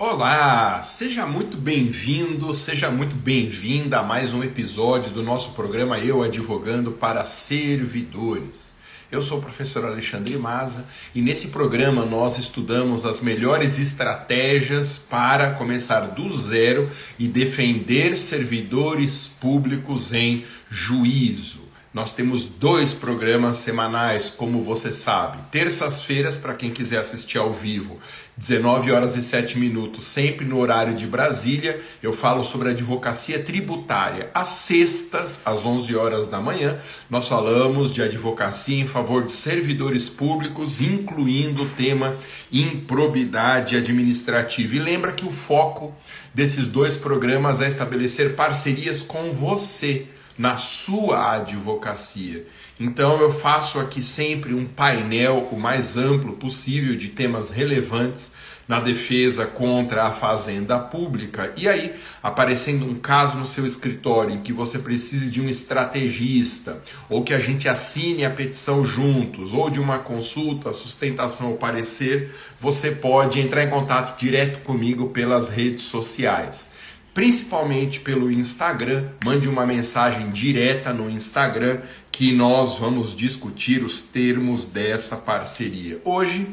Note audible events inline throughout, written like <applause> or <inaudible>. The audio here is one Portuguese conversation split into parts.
Olá, seja muito bem-vindo, seja muito bem-vinda a mais um episódio do nosso programa Eu Advogando para Servidores. Eu sou o professor Alexandre Maza e nesse programa nós estudamos as melhores estratégias para começar do zero e defender servidores públicos em juízo. Nós temos dois programas semanais, como você sabe. Terças-feiras, para quem quiser assistir ao vivo, 19 horas e 7 minutos, sempre no horário de Brasília. Eu falo sobre advocacia tributária. Às sextas, às 11 horas da manhã, nós falamos de advocacia em favor de servidores públicos, incluindo o tema improbidade administrativa. E lembra que o foco desses dois programas é estabelecer parcerias com você na sua advocacia. Então eu faço aqui sempre um painel o mais amplo possível de temas relevantes na defesa contra a fazenda pública. E aí, aparecendo um caso no seu escritório em que você precise de um estrategista, ou que a gente assine a petição juntos, ou de uma consulta, sustentação ou parecer, você pode entrar em contato direto comigo pelas redes sociais principalmente pelo Instagram. Mande uma mensagem direta no Instagram que nós vamos discutir os termos dessa parceria. Hoje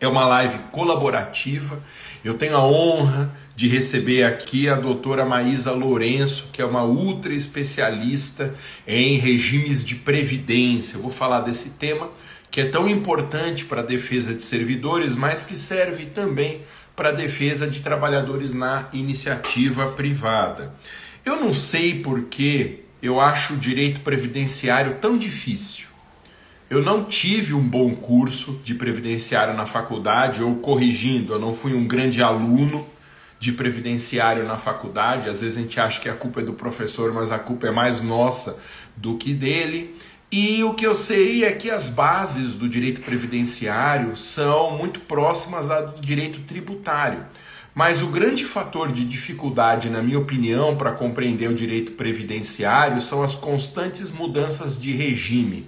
é uma live colaborativa. Eu tenho a honra de receber aqui a doutora Maísa Lourenço, que é uma ultra especialista em regimes de previdência. Eu vou falar desse tema que é tão importante para a defesa de servidores, mas que serve também para a defesa de trabalhadores na iniciativa privada. Eu não sei por que eu acho o direito previdenciário tão difícil. Eu não tive um bom curso de previdenciário na faculdade, ou corrigindo, eu não fui um grande aluno de previdenciário na faculdade. Às vezes a gente acha que a culpa é do professor, mas a culpa é mais nossa do que dele. E o que eu sei é que as bases do direito previdenciário são muito próximas à do direito tributário. Mas o grande fator de dificuldade, na minha opinião, para compreender o direito previdenciário são as constantes mudanças de regime.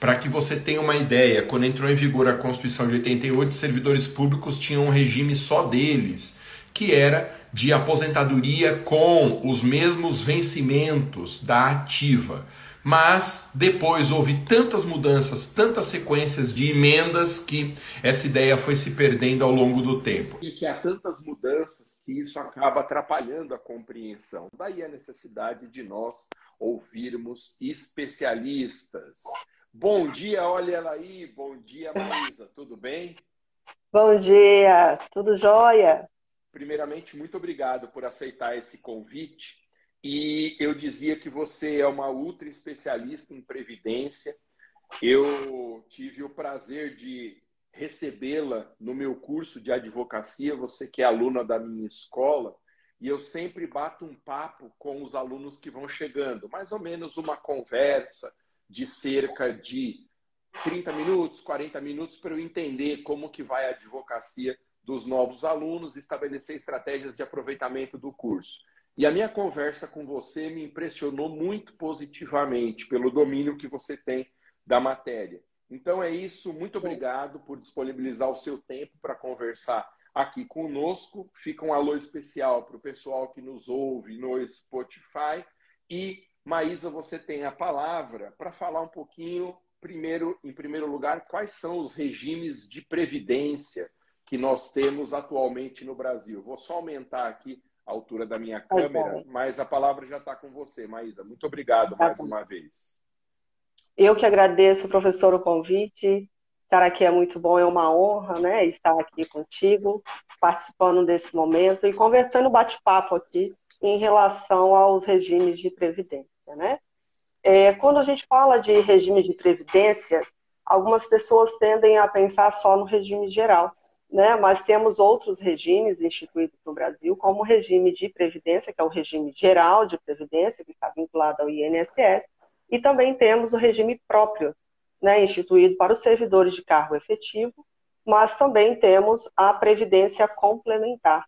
Para que você tenha uma ideia, quando entrou em vigor a Constituição de 88, os servidores públicos tinham um regime só deles, que era de aposentadoria com os mesmos vencimentos da ativa. Mas depois houve tantas mudanças, tantas sequências de emendas que essa ideia foi se perdendo ao longo do tempo. E que há tantas mudanças que isso acaba atrapalhando a compreensão. Daí a necessidade de nós ouvirmos especialistas. Bom dia, olha ela aí. Bom dia, Maísa. Tudo bem? Bom dia, tudo jóia? Primeiramente, muito obrigado por aceitar esse convite e eu dizia que você é uma ultra especialista em previdência. Eu tive o prazer de recebê-la no meu curso de advocacia, você que é aluna da minha escola, e eu sempre bato um papo com os alunos que vão chegando, mais ou menos uma conversa de cerca de 30 minutos, 40 minutos para eu entender como que vai a advocacia dos novos alunos, estabelecer estratégias de aproveitamento do curso. E a minha conversa com você me impressionou muito positivamente pelo domínio que você tem da matéria. Então é isso, muito obrigado por disponibilizar o seu tempo para conversar aqui conosco. Fica um alô especial para o pessoal que nos ouve no Spotify. E, Maísa, você tem a palavra para falar um pouquinho, primeiro, em primeiro lugar, quais são os regimes de previdência que nós temos atualmente no Brasil. Vou só aumentar aqui a altura da minha tá câmera, mas a palavra já está com você, Maísa. Muito obrigado tá mais bom. uma vez. Eu que agradeço, professor, o convite. Estar aqui é muito bom, é uma honra, né? Estar aqui contigo, participando desse momento e conversando bate-papo aqui em relação aos regimes de previdência, né? É, quando a gente fala de regime de previdência, algumas pessoas tendem a pensar só no regime geral, né? mas temos outros regimes instituídos no Brasil, como o regime de previdência, que é o regime geral de previdência, que está vinculado ao INSS, e também temos o regime próprio, né, instituído para os servidores de cargo efetivo, mas também temos a previdência complementar.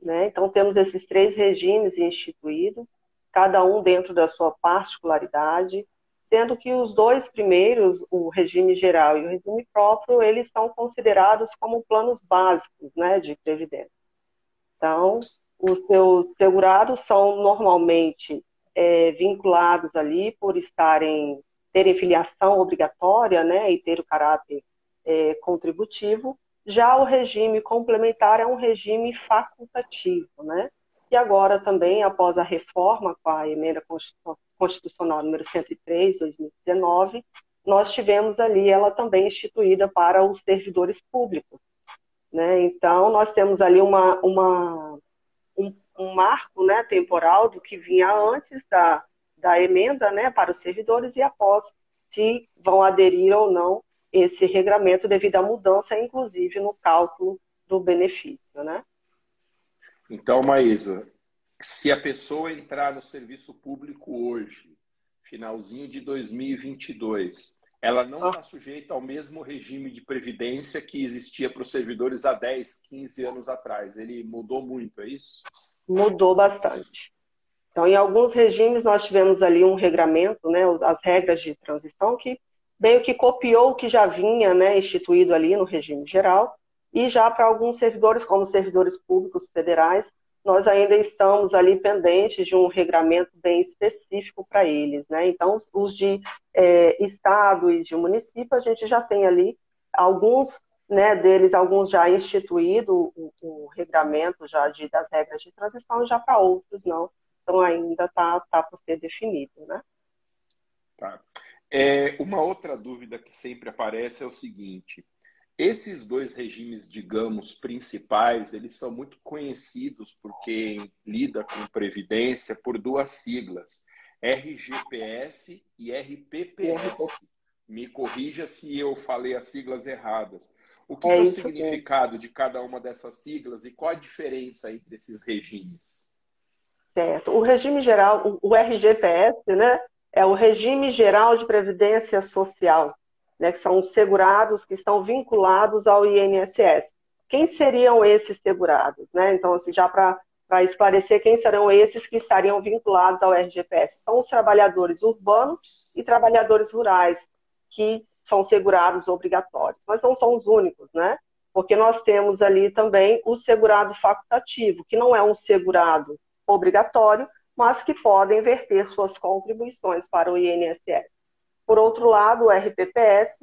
Né? Então, temos esses três regimes instituídos, cada um dentro da sua particularidade, sendo que os dois primeiros, o regime geral e o regime próprio, eles são considerados como planos básicos né, de previdência. Então, os seus segurados são normalmente é, vinculados ali por estarem terem filiação obrigatória, né, e ter o caráter é, contributivo. Já o regime complementar é um regime facultativo, né? E agora também, após a reforma com a emenda constitucional número 103, 2019, nós tivemos ali ela também instituída para os servidores públicos. Né? Então, nós temos ali uma, uma, um, um, marco né, temporal do que vinha antes da, da emenda né, para os servidores e após se vão aderir ou não esse regramento devido à mudança, inclusive, no cálculo do benefício. Né? Então, Maísa, se a pessoa entrar no serviço público hoje, finalzinho de 2022, ela não está ah. sujeita ao mesmo regime de previdência que existia para os servidores há 10, 15 anos atrás. Ele mudou muito, é isso? Mudou bastante. Então, em alguns regimes, nós tivemos ali um regramento, né, as regras de transição, que meio que copiou o que já vinha né, instituído ali no regime geral, e já para alguns servidores, como servidores públicos federais, nós ainda estamos ali pendentes de um regramento bem específico para eles, né? Então, os de é, estado e de município, a gente já tem ali alguns né, deles, alguns já instituído o, o regramento já de, das regras de transição, já para outros não. Então, ainda está tá por ser definido, né? Tá. É, uma outra dúvida que sempre aparece é o seguinte: esses dois regimes, digamos, principais, eles são muito conhecidos por quem lida com previdência por duas siglas, RGPS e RPPS. Me corrija se eu falei as siglas erradas. O que é, é o significado de cada uma dessas siglas e qual a diferença entre esses regimes? Certo. O regime geral, o RGPS, né, é o Regime Geral de Previdência Social né, que são segurados que estão vinculados ao INSS. Quem seriam esses segurados? Né? Então, assim, já para esclarecer quem serão esses que estariam vinculados ao RGPS. São os trabalhadores urbanos e trabalhadores rurais, que são segurados obrigatórios. Mas não são os únicos, né? Porque nós temos ali também o segurado facultativo, que não é um segurado obrigatório, mas que podem verter suas contribuições para o INSS. Por outro lado, o RPPS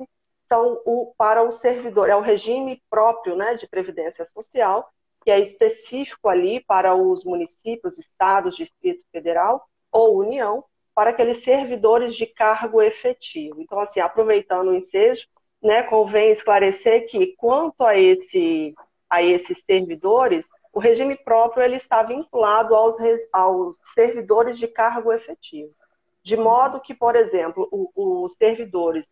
são o, para o servidor, é o regime próprio né, de previdência social, que é específico ali para os municípios, estados, Distrito Federal ou União, para aqueles servidores de cargo efetivo. Então, assim, aproveitando o ensejo, né, convém esclarecer que, quanto a, esse, a esses servidores, o regime próprio ele está vinculado aos, aos servidores de cargo efetivo. De modo que, por exemplo, os servidores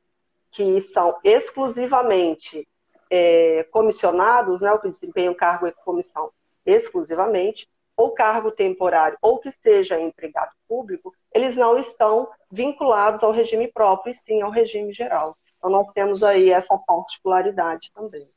que são exclusivamente é, comissionados, né, o que desempenham cargo e comissão exclusivamente, ou cargo temporário, ou que seja empregado público, eles não estão vinculados ao regime próprio, e sim ao regime geral. Então, nós temos aí essa particularidade também.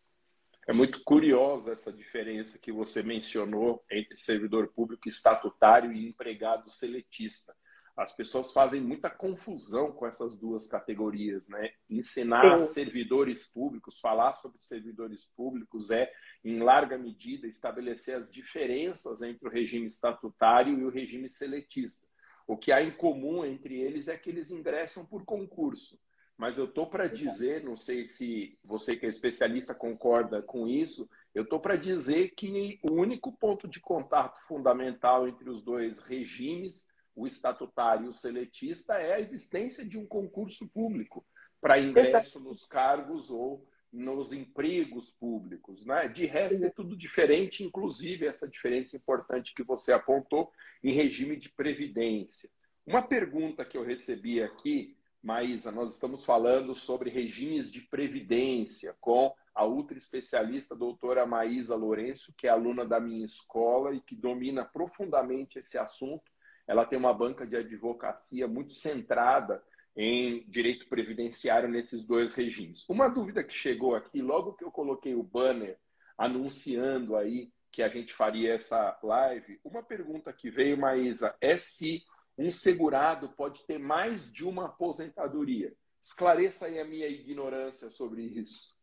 É muito curiosa essa diferença que você mencionou entre servidor público estatutário e empregado seletista as pessoas fazem muita confusão com essas duas categorias, né? Ensinar Sim. servidores públicos, falar sobre servidores públicos é, em larga medida, estabelecer as diferenças entre o regime estatutário e o regime seletista. O que há em comum entre eles é que eles ingressam por concurso. Mas eu estou para dizer, não sei se você que é especialista concorda com isso, eu estou para dizer que o único ponto de contato fundamental entre os dois regimes o estatutário e o seletista é a existência de um concurso público para ingresso nos cargos ou nos empregos públicos. Né? De resto, é tudo diferente, inclusive essa diferença importante que você apontou em regime de previdência. Uma pergunta que eu recebi aqui, Maísa, nós estamos falando sobre regimes de previdência com a ultra especialista doutora Maísa Lourenço, que é aluna da minha escola e que domina profundamente esse assunto ela tem uma banca de advocacia muito centrada em direito previdenciário nesses dois regimes. Uma dúvida que chegou aqui, logo que eu coloquei o banner anunciando aí que a gente faria essa live, uma pergunta que veio, Maísa, é se um segurado pode ter mais de uma aposentadoria. Esclareça aí a minha ignorância sobre isso.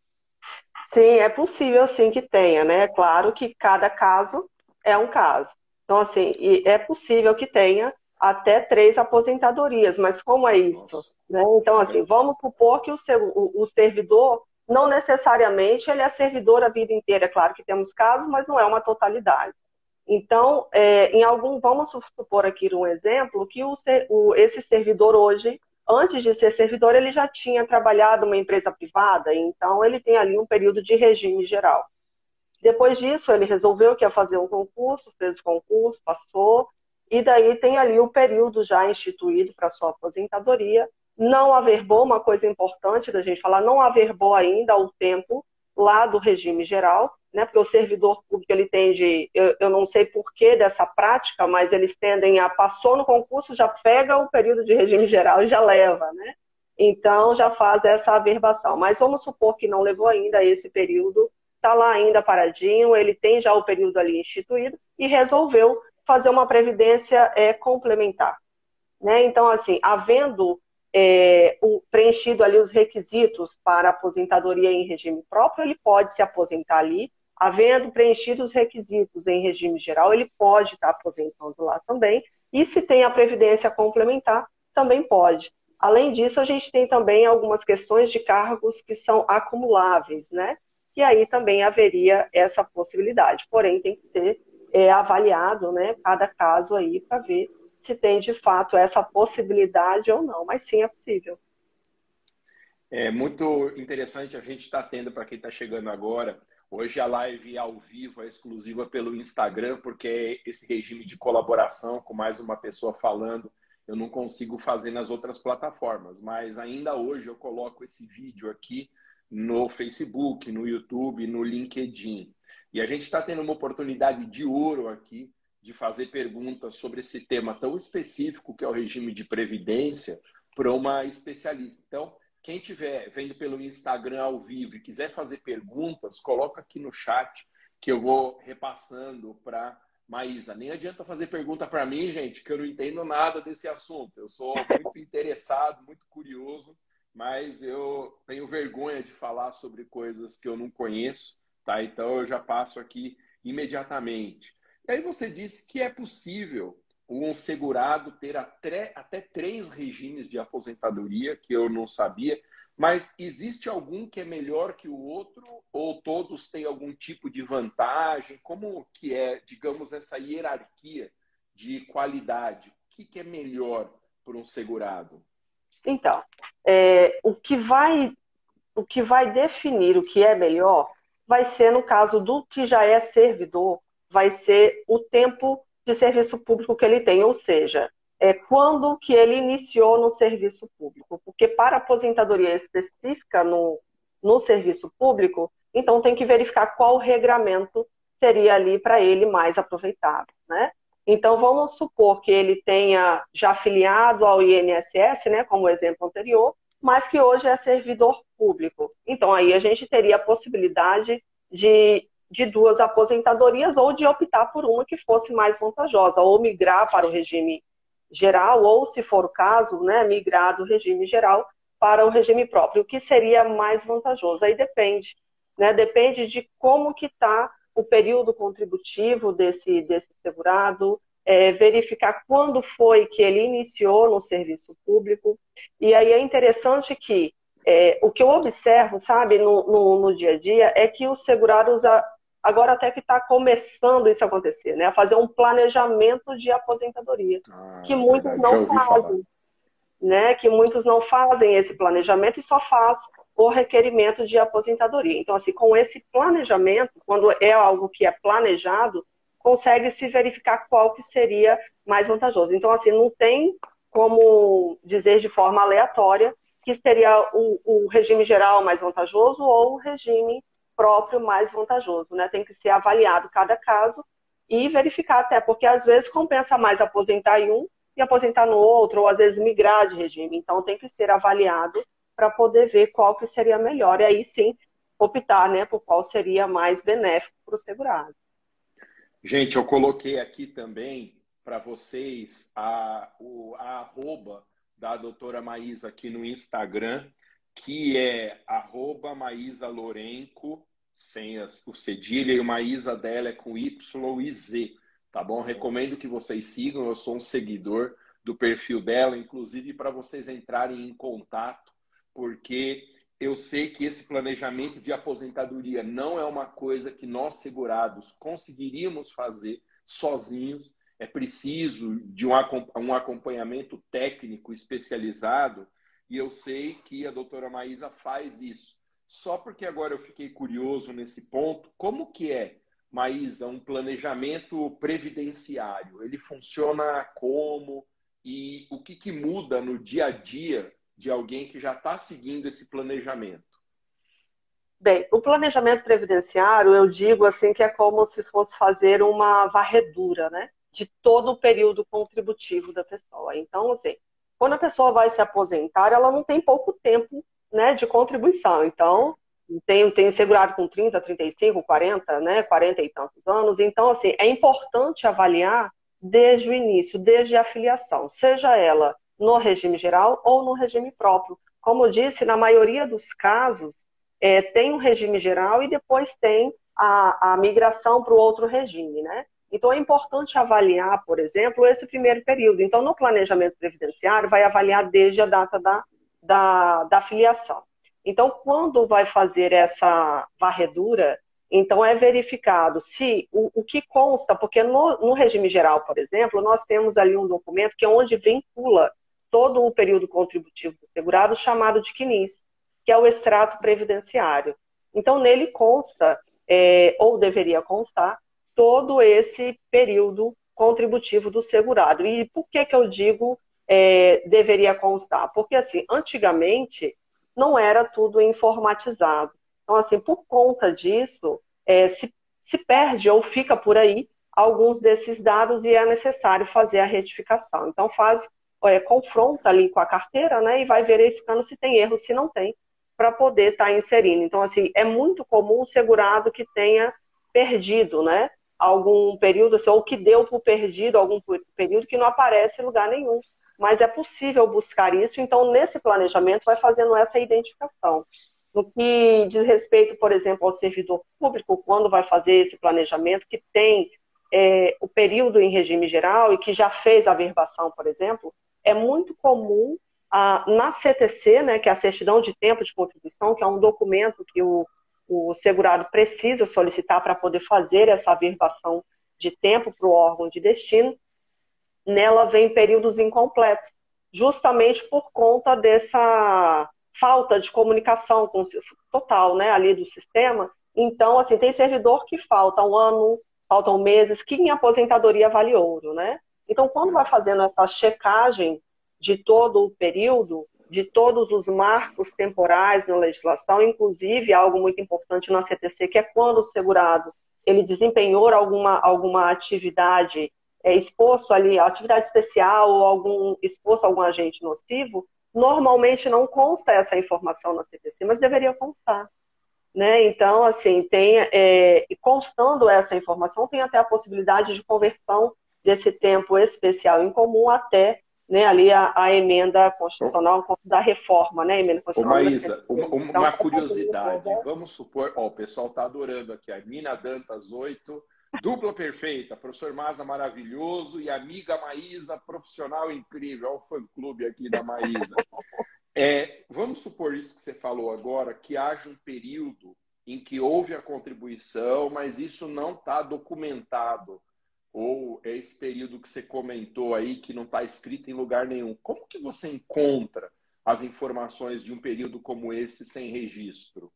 Sim, é possível sim que tenha, né? Claro que cada caso é um caso. Então, assim, é possível que tenha até três aposentadorias, mas como é isso? Né? Então, assim, vamos supor que o, o, o servidor não necessariamente ele é servidor a vida inteira. É claro que temos casos, mas não é uma totalidade. Então, é, em algum, vamos supor aqui um exemplo, que o, o, esse servidor hoje, antes de ser servidor, ele já tinha trabalhado numa empresa privada, então ele tem ali um período de regime geral. Depois disso, ele resolveu que ia fazer um concurso, fez o concurso, passou, e daí tem ali o período já instituído para sua aposentadoria. Não averbou, uma coisa importante da gente falar, não averbou ainda o tempo lá do regime geral, né? Porque o servidor público ele tende, eu, eu não sei porquê dessa prática, mas eles tendem a passou no concurso, já pega o período de regime geral e já leva, né? Então já faz essa averbação. Mas vamos supor que não levou ainda esse período, está lá ainda paradinho, ele tem já o período ali instituído e resolveu fazer uma previdência é, complementar. Né? Então, assim, havendo é, o, preenchido ali os requisitos para aposentadoria em regime próprio, ele pode se aposentar ali. Havendo preenchido os requisitos em regime geral, ele pode estar aposentando lá também. E se tem a previdência complementar, também pode. Além disso, a gente tem também algumas questões de cargos que são acumuláveis, né? E aí também haveria essa possibilidade. Porém, tem que ser é, avaliado, né, cada caso aí para ver se tem de fato essa possibilidade ou não, mas sim é possível. É muito interessante a gente estar tá tendo para quem está chegando agora. Hoje a live ao vivo é exclusiva pelo Instagram, porque esse regime de colaboração com mais uma pessoa falando, eu não consigo fazer nas outras plataformas. Mas ainda hoje eu coloco esse vídeo aqui no Facebook, no YouTube, no LinkedIn. E a gente está tendo uma oportunidade de ouro aqui de fazer perguntas sobre esse tema tão específico que é o regime de previdência para uma especialista. Então, quem estiver vendo pelo Instagram ao vivo e quiser fazer perguntas, coloca aqui no chat que eu vou repassando para Maísa. Nem adianta fazer pergunta para mim, gente, que eu não entendo nada desse assunto. Eu sou muito interessado, muito curioso, mas eu tenho vergonha de falar sobre coisas que eu não conheço. Tá? Então eu já passo aqui imediatamente. E aí você disse que é possível um segurado ter até, até três regimes de aposentadoria, que eu não sabia, mas existe algum que é melhor que o outro ou todos têm algum tipo de vantagem? Como que é, digamos, essa hierarquia de qualidade? O que, que é melhor para um segurado? Então, é, o, que vai, o que vai definir o que é melhor vai ser, no caso do que já é servidor, vai ser o tempo de serviço público que ele tem, ou seja, é quando que ele iniciou no serviço público. Porque para aposentadoria específica no, no serviço público, então tem que verificar qual regramento seria ali para ele mais aproveitável, né? Então vamos supor que ele tenha já afiliado ao INSS, né, como o exemplo anterior, mas que hoje é servidor público. Então, aí a gente teria a possibilidade de, de duas aposentadorias ou de optar por uma que fosse mais vantajosa, ou migrar para o regime geral, ou, se for o caso, né, migrar do regime geral para o regime próprio, o que seria mais vantajoso. Aí depende, né, depende de como que está o período contributivo desse, desse segurado, é, verificar quando foi que ele iniciou no serviço público. E aí é interessante que é, o que eu observo, sabe, no, no, no, dia a dia, é que os segurados, agora até que está começando isso a acontecer, né? A fazer um planejamento de aposentadoria, ah, que muitos verdade. não fazem. Né, que muitos não fazem esse planejamento e só faz o requerimento de aposentadoria. Então, assim, com esse planejamento, quando é algo que é planejado, consegue se verificar qual que seria mais vantajoso. Então, assim, não tem como dizer de forma aleatória que seria o, o regime geral mais vantajoso ou o regime próprio mais vantajoso, né? Tem que ser avaliado cada caso e verificar até, porque às vezes compensa mais aposentar em um e aposentar no outro, ou às vezes migrar de regime. Então tem que ser avaliado para poder ver qual que seria melhor e aí sim optar, né, por qual seria mais benéfico para o segurado. Gente, eu coloquei aqui também para vocês a, o, a arroba da doutora Maísa aqui no Instagram, que é arroba Maísa Lorenco sem as, o cedilha e o Maísa dela é com Y e Z, tá bom? Recomendo que vocês sigam, eu sou um seguidor do perfil dela, inclusive para vocês entrarem em contato, porque eu sei que esse planejamento de aposentadoria não é uma coisa que nós segurados conseguiríamos fazer sozinhos. É preciso de um acompanhamento técnico especializado e eu sei que a doutora Maísa faz isso. Só porque agora eu fiquei curioso nesse ponto, como que é, Maísa, um planejamento previdenciário? Ele funciona como? e o que, que muda no dia a dia de alguém que já está seguindo esse planejamento? Bem, o planejamento previdenciário, eu digo assim que é como se fosse fazer uma varredura, né? De todo o período contributivo da pessoa. Então, assim, quando a pessoa vai se aposentar, ela não tem pouco tempo né, de contribuição. Então, tem, tem segurado com 30, 35, 40, né, 40 e tantos anos. Então, assim, é importante avaliar desde o início, desde a filiação, seja ela no regime geral ou no regime próprio. Como eu disse, na maioria dos casos, é, tem um regime geral e depois tem a, a migração para o outro regime, né? Então, é importante avaliar, por exemplo, esse primeiro período. Então, no planejamento previdenciário, vai avaliar desde a data da, da, da filiação. Então, quando vai fazer essa varredura, então, é verificado se o, o que consta, porque no, no, regime geral, por exemplo, nós temos ali um documento que é onde vincula todo o período contributivo do segurado, chamado de CNIS, que é o extrato previdenciário. Então, nele consta, é, ou deveria constar, todo esse período contributivo do segurado. E por que, que eu digo é, deveria constar? Porque, assim, antigamente não era tudo informatizado. Então, assim, por conta disso, é, se, se perde ou fica por aí alguns desses dados e é necessário fazer a retificação. Então, faz, é, confronta ali com a carteira né, e vai verificando se tem erro, se não tem, para poder estar tá inserindo. Então, assim, é muito comum o segurado que tenha perdido, né? Algum período, assim, ou que deu por perdido algum período que não aparece em lugar nenhum. Mas é possível buscar isso, então, nesse planejamento, vai fazendo essa identificação. No que diz respeito, por exemplo, ao servidor público, quando vai fazer esse planejamento, que tem é, o período em regime geral e que já fez a verbação, por exemplo, é muito comum a, na CTC, né, que é a certidão de tempo de contribuição, que é um documento que o, o segurado precisa solicitar para poder fazer essa verbação de tempo para o órgão de destino, nela vem períodos incompletos, justamente por conta dessa falta de comunicação com, total, né, ali do sistema. Então, assim, tem servidor que falta um ano, faltam meses, que em aposentadoria vale ouro, né? Então, quando vai fazendo essa checagem de todo o período, de todos os marcos temporais na legislação, inclusive algo muito importante na CTC, que é quando o segurado ele desempenhou alguma, alguma atividade é, exposto ali, atividade especial ou algum exposto a algum agente nocivo, Normalmente não consta essa informação na CPC, mas deveria constar. Né? Então, assim, tem, é, constando essa informação, tem até a possibilidade de conversão desse tempo especial em comum até né, ali a, a, emenda constitucional da reforma, né, emenda constitucional. Maísa, uma, uma então, curiosidade, vamos supor, ó, o pessoal está adorando aqui, a Nina Dantas 8, Dupla perfeita, professor Maza maravilhoso e amiga Maísa, profissional incrível. Olha o fã-clube aqui da Maísa. É, vamos supor isso que você falou agora, que haja um período em que houve a contribuição, mas isso não está documentado. Ou é esse período que você comentou aí, que não está escrito em lugar nenhum. Como que você encontra as informações de um período como esse sem registro?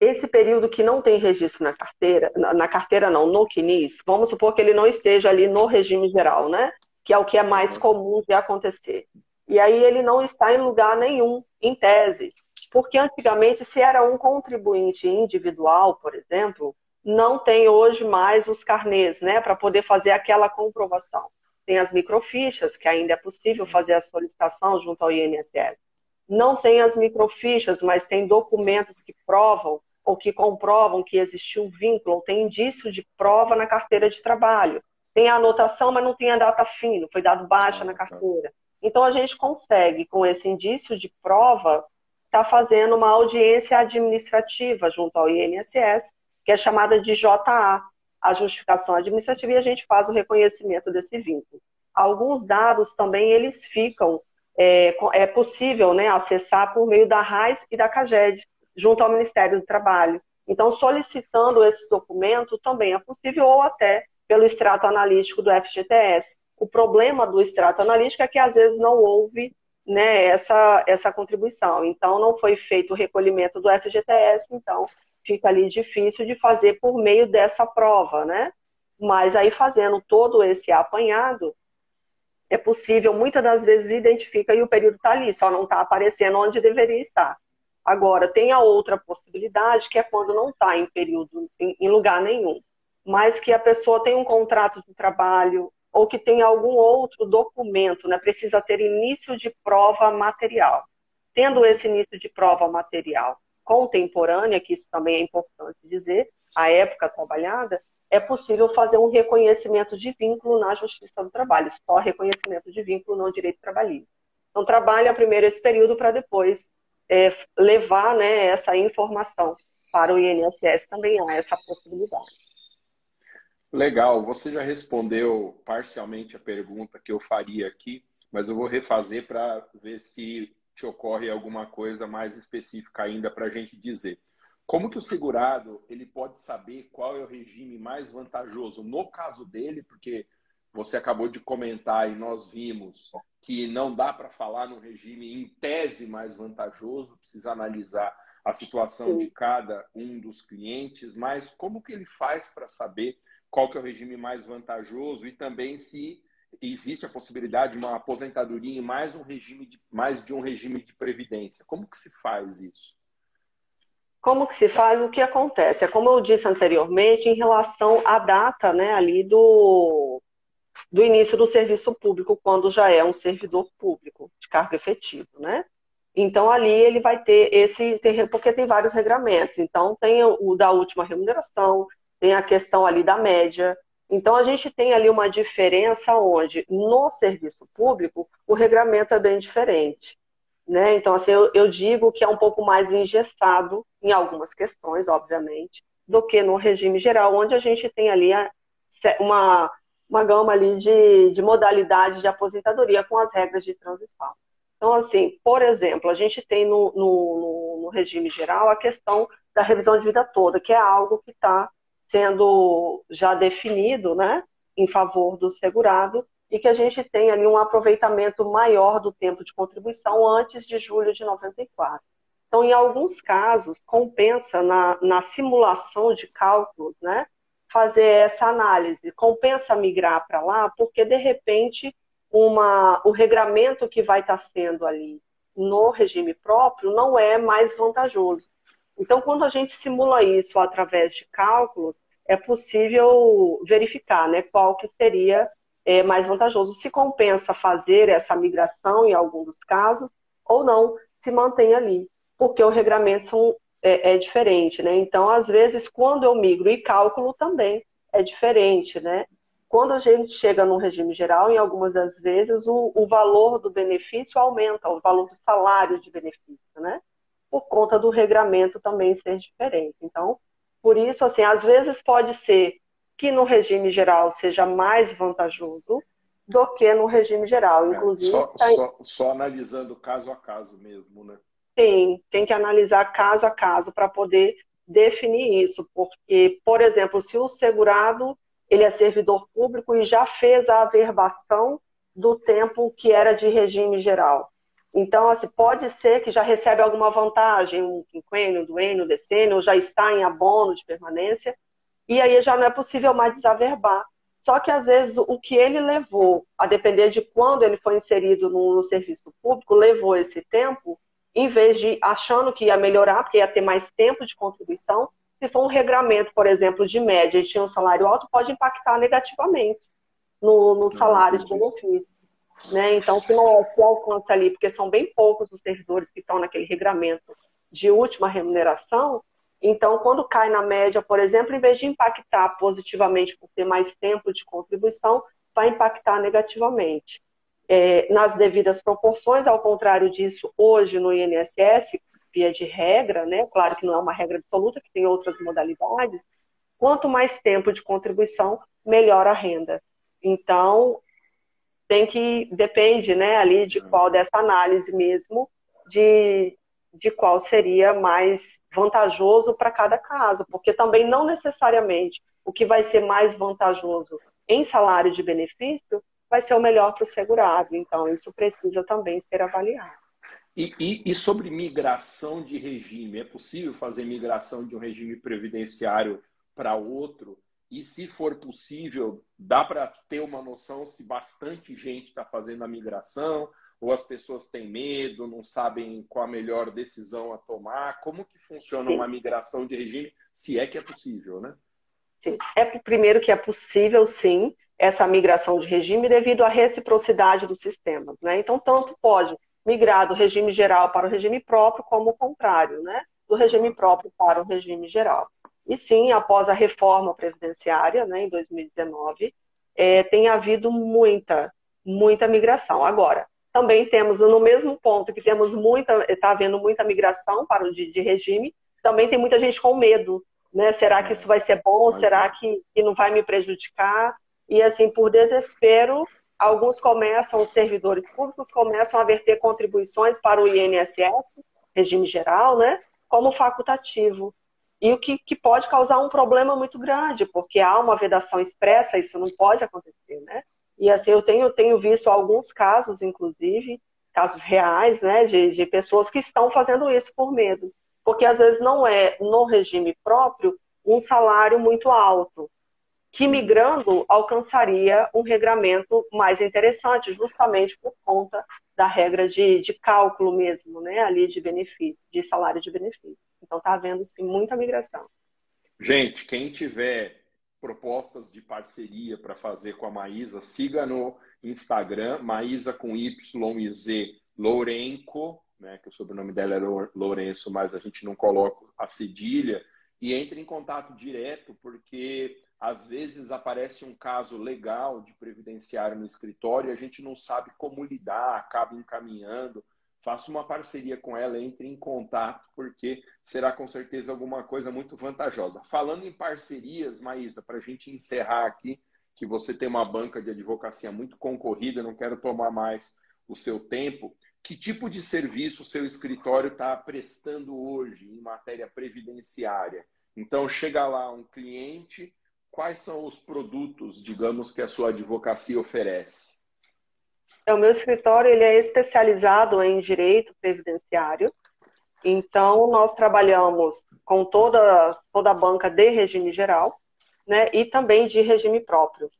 esse período que não tem registro na carteira, na, na, carteira não, no CNIS, vamos supor que ele não esteja ali no regime geral, né? Que é o que é mais comum de acontecer. E aí ele não está em lugar nenhum, em tese. Porque antigamente, se era um contribuinte individual, por exemplo, não tem hoje mais os carnês, né? Para poder fazer aquela comprovação. Tem as microfichas, que ainda é possível fazer a solicitação junto ao INSS. Não tem as microfichas, mas tem documentos que provam ou que comprovam que existiu vínculo, ou tem indício de prova na carteira de trabalho. Tem a anotação, mas não tem a data fim, não foi dado baixa na carteira. Então a gente consegue, com esse indício de prova, está fazendo uma audiência administrativa junto ao INSS, que é chamada de JA, a justificação administrativa, e a gente faz o reconhecimento desse vínculo. Alguns dados também eles ficam, é, é possível né, acessar por meio da RAIS e da CAGED, junto ao Ministério do Trabalho. Então, solicitando esse documento também é possível, ou até pelo extrato analítico do FGTS. O problema do extrato analítico é que às vezes não houve né, essa, essa contribuição. Então, não foi feito o recolhimento do FGTS, então fica ali difícil de fazer por meio dessa prova, né? Mas aí fazendo todo esse apanhado, é possível, muitas das vezes identifica e o período está ali, só não está aparecendo onde deveria estar. Agora, tem a outra possibilidade, que é quando não está em período, em, em lugar nenhum, mas que a pessoa tem um contrato de trabalho ou que tem algum outro documento, né? precisa ter início de prova material. Tendo esse início de prova material contemporânea, que isso também é importante dizer, a época trabalhada, é possível fazer um reconhecimento de vínculo na Justiça do Trabalho, só reconhecimento de vínculo, não direito trabalhista. Então, trabalha primeiro esse período para depois é, levar né, essa informação para o INSS também há essa possibilidade. Legal, você já respondeu parcialmente a pergunta que eu faria aqui, mas eu vou refazer para ver se te ocorre alguma coisa mais específica ainda para a gente dizer. Como que o segurado ele pode saber qual é o regime mais vantajoso no caso dele, porque você acabou de comentar e nós vimos que não dá para falar num regime em tese mais vantajoso, precisa analisar a situação de cada um dos clientes, mas como que ele faz para saber qual que é o regime mais vantajoso e também se existe a possibilidade de uma aposentadoria em mais um regime de mais de um regime de previdência. Como que se faz isso? Como que se faz? O que acontece? É como eu disse anteriormente, em relação à data, né, ali do do início do serviço público, quando já é um servidor público de cargo efetivo, né? Então, ali ele vai ter esse, porque tem vários regramentos. Então, tem o da última remuneração, tem a questão ali da média. Então, a gente tem ali uma diferença onde, no serviço público, o regramento é bem diferente. Né? Então, assim, eu, eu digo que é um pouco mais engessado em algumas questões, obviamente, do que no regime geral, onde a gente tem ali uma uma gama ali de, de modalidades de aposentadoria com as regras de transição. Então, assim, por exemplo, a gente tem no, no, no regime geral a questão da revisão de vida toda, que é algo que está sendo já definido, né, em favor do segurado, e que a gente tem ali um aproveitamento maior do tempo de contribuição antes de julho de 94. Então, em alguns casos, compensa na, na simulação de cálculos, né, fazer essa análise. Compensa migrar para lá, porque de repente uma, o regramento que vai estar sendo ali no regime próprio não é mais vantajoso. Então, quando a gente simula isso através de cálculos, é possível verificar né, qual que seria é, mais vantajoso, se compensa fazer essa migração em algum dos casos, ou não, se mantém ali, porque o regramento são é, é, diferente, né? Então, às vezes, quando eu migro e cálculo também é diferente, né? Quando a gente chega no regime geral, em algumas das vezes, o, o valor do benefício aumenta, o valor do salário de benefício, né? Por conta do regramento também ser diferente. Então, por isso, assim, às vezes pode ser que no regime geral seja mais vantajoso do que no regime geral. É, Inclusive. Só, tá... só, só analisando caso a caso mesmo, né? Tem, tem que analisar caso a caso para poder definir isso, porque, por exemplo, se o segurado ele é servidor público e já fez a averbação do tempo que era de regime geral. Então, assim, pode ser que já recebe alguma vantagem, um quinquênio, duênio, decênio, ou já está em abono de permanência, e aí já não é possível mais desaverbar. Só que, às vezes, o que ele levou, a depender de quando ele foi inserido no, no serviço público, levou esse tempo, em vez de achando que ia melhorar, porque ia ter mais tempo de contribuição, se for um regramento, por exemplo, de média e tinha um salário alto, pode impactar negativamente no, no salário de benefício. Né? Então, se não é, se alcança ali, porque são bem poucos os servidores que estão naquele regramento de última remuneração, então, quando cai na média, por exemplo, em vez de impactar positivamente por ter mais tempo de contribuição, vai impactar negativamente é, nas devidas proporções, ao contrário disso, hoje no INSS, via de regra, né? Claro que não é uma regra absoluta, que tem outras modalidades. Quanto mais tempo de contribuição, melhor a renda. Então, tem que depende, né, ali de qual dessa análise mesmo de, de qual seria mais vantajoso para cada caso, porque também não necessariamente o que vai ser mais vantajoso em salário de benefício vai ser o melhor para o segurado. Então, isso precisa também ser avaliado. E, e, e, sobre migração de regime, é possível fazer migração de um regime previdenciário para outro? E se for possível, dá para ter uma noção se bastante gente está fazendo a migração? ou as pessoas têm medo, não sabem qual a melhor decisão a tomar? Como que funciona sim. uma migração de regime, se é que é possível, né? Sim. É primeiro que é possível, sim, essa migração de regime devido à reciprocidade dos sistemas, né? Então, tanto pode migrar do regime geral para o regime próprio, como o contrário, né? Do regime próprio para o regime geral. E sim, após a reforma previdenciária, né, em 2019, é, tem havido muita, muita migração. Agora, também temos, no mesmo ponto que temos muita, está havendo muita migração para o de, de, regime, também tem muita gente com medo, né? Será que isso vai ser bom? Será que, que não vai me prejudicar? E assim, por desespero, alguns começam, os servidores públicos começam a verter contribuições para o INSS, regime geral, né? Como facultativo. E o que, que pode causar um problema muito grande, porque há uma vedação expressa, isso não pode acontecer, né? E assim, eu tenho, tenho visto alguns casos, inclusive, casos reais, né, de, de pessoas que estão fazendo isso por medo. Porque às vezes não é no regime próprio um salário muito alto, que migrando alcançaria um regramento mais interessante, justamente por conta da regra de, de cálculo mesmo, né, ali de benefício, de salário de benefício. Então está havendo sim muita migração. Gente, quem tiver propostas de parceria para fazer com a Maísa, siga no Instagram, Maísa com Y e Z Lourenco, né, que o sobrenome dela é Lourenço, mas a gente não coloca a cedilha, e entre em contato direto, porque às vezes aparece um caso legal de previdenciário no escritório e a gente não sabe como lidar, acaba encaminhando faça uma parceria com ela, entre em contato, porque será com certeza alguma coisa muito vantajosa. Falando em parcerias, Maísa, para a gente encerrar aqui, que você tem uma banca de advocacia muito concorrida, não quero tomar mais o seu tempo. Que tipo de serviço o seu escritório está prestando hoje em matéria previdenciária? Então, chega lá um cliente, quais são os produtos, digamos, que a sua advocacia oferece? É, o meu escritório ele é especializado em direito previdenciário. Então, nós trabalhamos com toda, toda a banca de regime geral né, e também de regime próprio,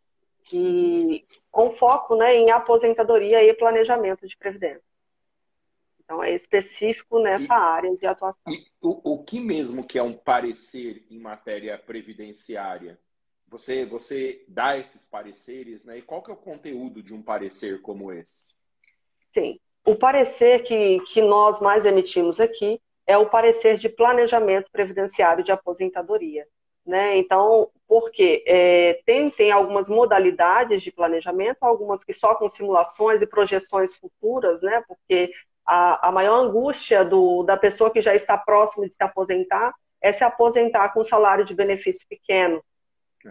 que, com foco né, em aposentadoria e planejamento de previdência. Então, é específico nessa e, área de atuação. O, o que mesmo que é um parecer em matéria previdenciária? Você, você dá esses pareceres, né? E qual que é o conteúdo de um parecer como esse? Sim. O parecer que, que nós mais emitimos aqui é o parecer de planejamento previdenciário de aposentadoria. Né? Então, porque é, tem, tem algumas modalidades de planejamento, algumas que só com simulações e projeções futuras, né? porque a, a maior angústia do, da pessoa que já está próximo de se aposentar é se aposentar com salário de benefício pequeno.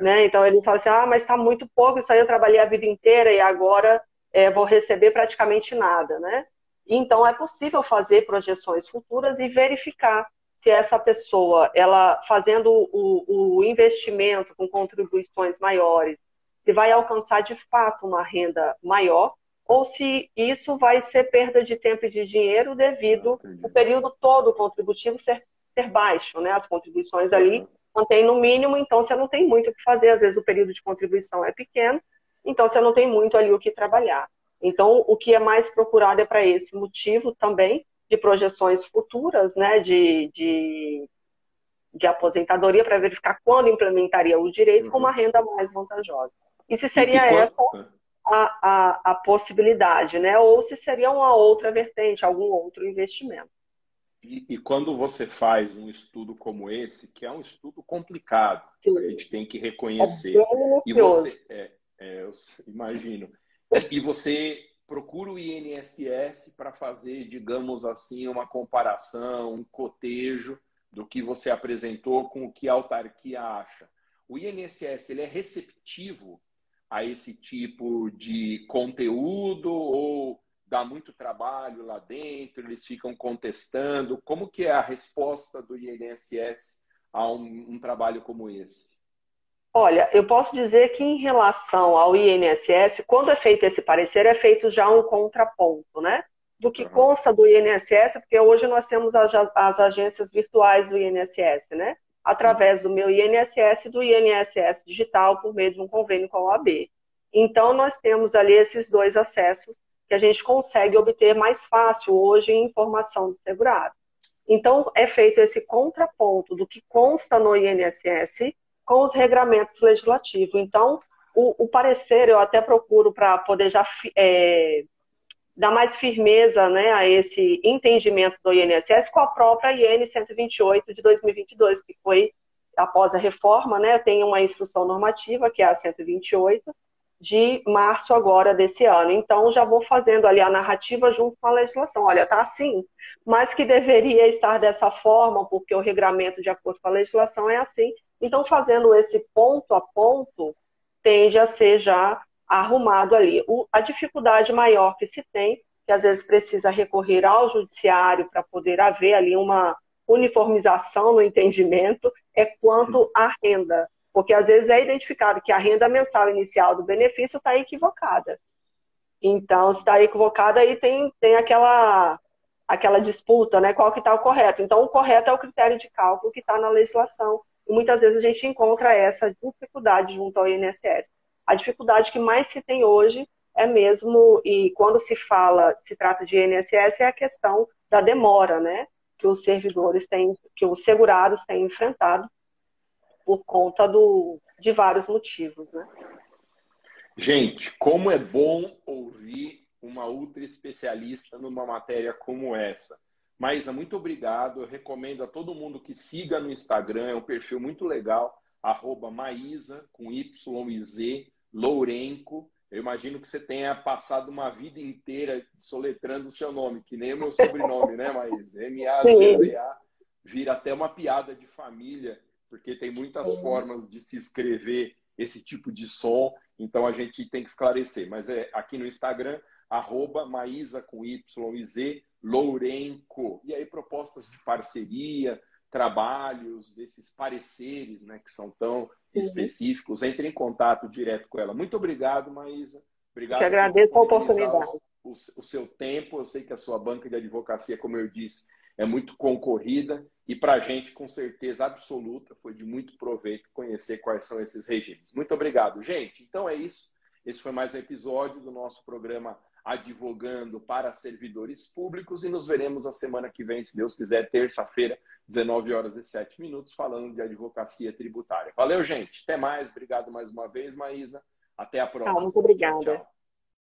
Né? Então eles falam assim, ah, mas está muito pouco, isso aí eu trabalhei a vida inteira e agora é, vou receber praticamente nada, né? Então é possível fazer projeções futuras e verificar se essa pessoa, ela fazendo o, o investimento com contribuições maiores, se vai alcançar de fato uma renda maior ou se isso vai ser perda de tempo e de dinheiro devido o período todo contributivo ser, ser baixo, né? As contribuições ali mantém no mínimo, então você não tem muito o que fazer. Às vezes o período de contribuição é pequeno, então você não tem muito ali o que trabalhar. Então, o que é mais procurado é para esse motivo também, de projeções futuras, né, de, de, de aposentadoria, para verificar quando implementaria o direito uhum. com uma uhum. renda mais vantajosa. E se seria e essa a, a, a possibilidade, né, ou se seria uma outra vertente, algum outro investimento. E, e, quando você faz um estudo como esse, que é um estudo complicado, Sim. a gente tem que reconhecer. É e você, é, é, eu imagino. E você procura o INSS para fazer, digamos assim, uma comparação, um cotejo do que você apresentou com o que a autarquia acha. O INSS ele é receptivo a esse tipo de conteúdo ou dá muito trabalho lá dentro, eles ficam contestando? Como que é a resposta do INSS a um, um trabalho como esse? Olha, eu posso dizer que em relação ao INSS, quando é feito esse parecer, é feito já um contraponto, né? Do que consta do INSS, porque hoje nós temos as, as agências virtuais do INSS, né? Através do meu INSS e do INSS digital por meio de um convênio com a OAB. Então, nós temos ali esses dois acessos que a gente consegue obter mais fácil hoje informação do segurado. Então, é feito esse contraponto do que consta no INSS com os regramentos legislativos. Então, o, o parecer eu até procuro para poder já é, dar mais firmeza né, a esse entendimento do INSS com a própria IN 128 de 2022, que foi após a reforma, né, tem uma instrução normativa, que é a 128, de março agora desse ano. Então, já vou fazendo ali a narrativa junto com a legislação. Olha, tá assim, mas que deveria estar dessa forma, porque o regramento, de acordo com a legislação, é assim. Então, fazendo esse ponto a ponto, tende a ser já arrumado ali. O, a dificuldade maior que se tem, que às vezes precisa recorrer ao judiciário para poder haver ali uma uniformização no entendimento, é quanto à renda. Porque às vezes é identificado que a renda mensal inicial do benefício está equivocada. Então, se está equivocada, aí tem, tem aquela, aquela disputa, né? Qual que está o correto. Então, o correto é o critério de cálculo que está na legislação. E muitas vezes a gente encontra essa dificuldade junto ao INSS. A dificuldade que mais se tem hoje é mesmo, e quando se fala, se trata de INSS, é a questão da demora, né? Que os servidores têm, que os segurados têm enfrentado por conta do, de vários motivos, né? Gente, como é bom ouvir uma ultra especialista numa matéria como essa. Maísa, muito obrigado. Eu recomendo a todo mundo que siga no Instagram, é um perfil muito legal, arroba Maísa, com Y e Z, Lourenco. Eu imagino que você tenha passado uma vida inteira soletrando o seu nome, que nem o meu sobrenome, né, Maísa? <laughs> M-A-Z-Z-A. Vira até uma piada de família porque tem muitas Sim. formas de se escrever esse tipo de som, então a gente tem que esclarecer. Mas é aqui no Instagram, arroba Maísa com Y e Z, Lourenco. E aí propostas de parceria, trabalhos, desses pareceres, né, que são tão Sim. específicos. Entre em contato direto com ela. Muito obrigado, Maísa. Obrigado. Eu agradeço a oportunidade. O, o seu tempo. Eu sei que a sua banca de advocacia, como eu disse, é muito concorrida e para a gente, com certeza absoluta, foi de muito proveito conhecer quais são esses regimes. Muito obrigado, gente. Então é isso. Esse foi mais um episódio do nosso programa Advogando para Servidores Públicos e nos veremos a semana que vem, se Deus quiser, terça-feira, 19 horas e 7 minutos, falando de advocacia tributária. Valeu, gente. Até mais. Obrigado mais uma vez, Maísa. Até a próxima. muito obrigada. Tchau, tchau.